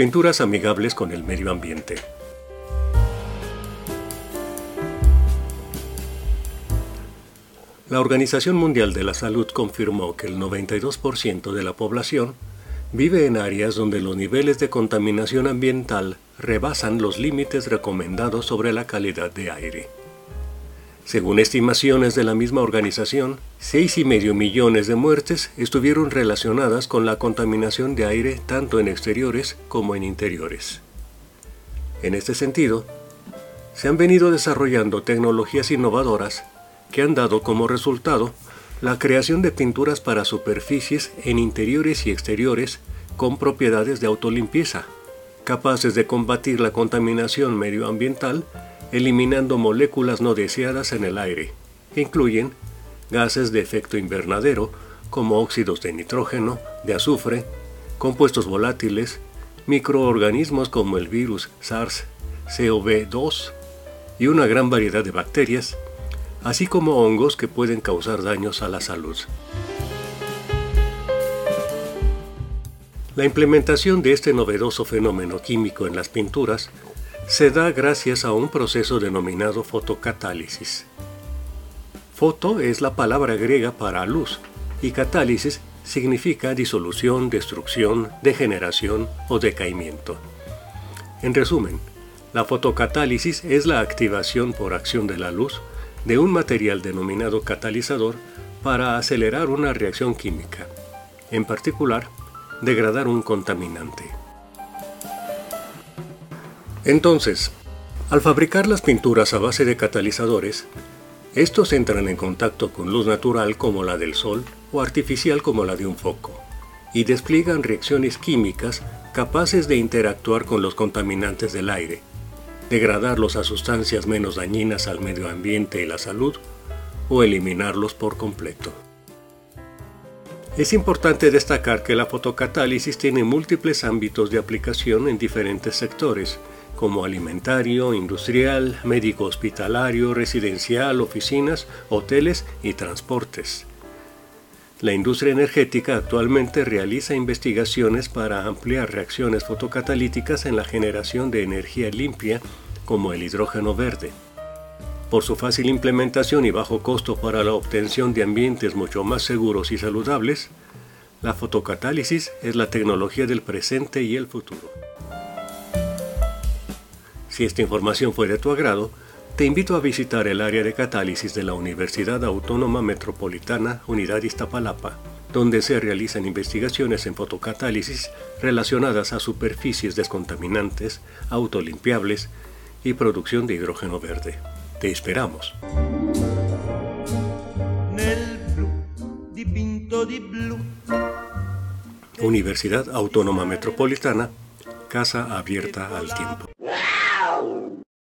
Pinturas amigables con el medio ambiente. La Organización Mundial de la Salud confirmó que el 92% de la población vive en áreas donde los niveles de contaminación ambiental rebasan los límites recomendados sobre la calidad de aire. Según estimaciones de la misma organización, 6,5 millones de muertes estuvieron relacionadas con la contaminación de aire tanto en exteriores como en interiores. En este sentido, se han venido desarrollando tecnologías innovadoras que han dado como resultado la creación de pinturas para superficies en interiores y exteriores con propiedades de autolimpieza, capaces de combatir la contaminación medioambiental eliminando moléculas no deseadas en el aire, que incluyen gases de efecto invernadero como óxidos de nitrógeno, de azufre, compuestos volátiles, microorganismos como el virus SARS-CoV-2 y una gran variedad de bacterias así como hongos que pueden causar daños a la salud. La implementación de este novedoso fenómeno químico en las pinturas se da gracias a un proceso denominado fotocatálisis. Foto es la palabra griega para luz y catálisis significa disolución, destrucción, degeneración o decaimiento. En resumen, la fotocatálisis es la activación por acción de la luz de un material denominado catalizador para acelerar una reacción química, en particular, degradar un contaminante. Entonces, al fabricar las pinturas a base de catalizadores, estos entran en contacto con luz natural como la del sol o artificial como la de un foco, y despliegan reacciones químicas capaces de interactuar con los contaminantes del aire, degradarlos a sustancias menos dañinas al medio ambiente y la salud, o eliminarlos por completo. Es importante destacar que la fotocatálisis tiene múltiples ámbitos de aplicación en diferentes sectores, como alimentario, industrial, médico hospitalario, residencial, oficinas, hoteles y transportes. La industria energética actualmente realiza investigaciones para ampliar reacciones fotocatalíticas en la generación de energía limpia como el hidrógeno verde. Por su fácil implementación y bajo costo para la obtención de ambientes mucho más seguros y saludables, la fotocatálisis es la tecnología del presente y el futuro. Si esta información fue de tu agrado, te invito a visitar el área de catálisis de la Universidad Autónoma Metropolitana Unidad Iztapalapa, donde se realizan investigaciones en fotocatálisis relacionadas a superficies descontaminantes, autolimpiables y producción de hidrógeno verde. Te esperamos. Universidad Autónoma Metropolitana, Casa Abierta al Tiempo.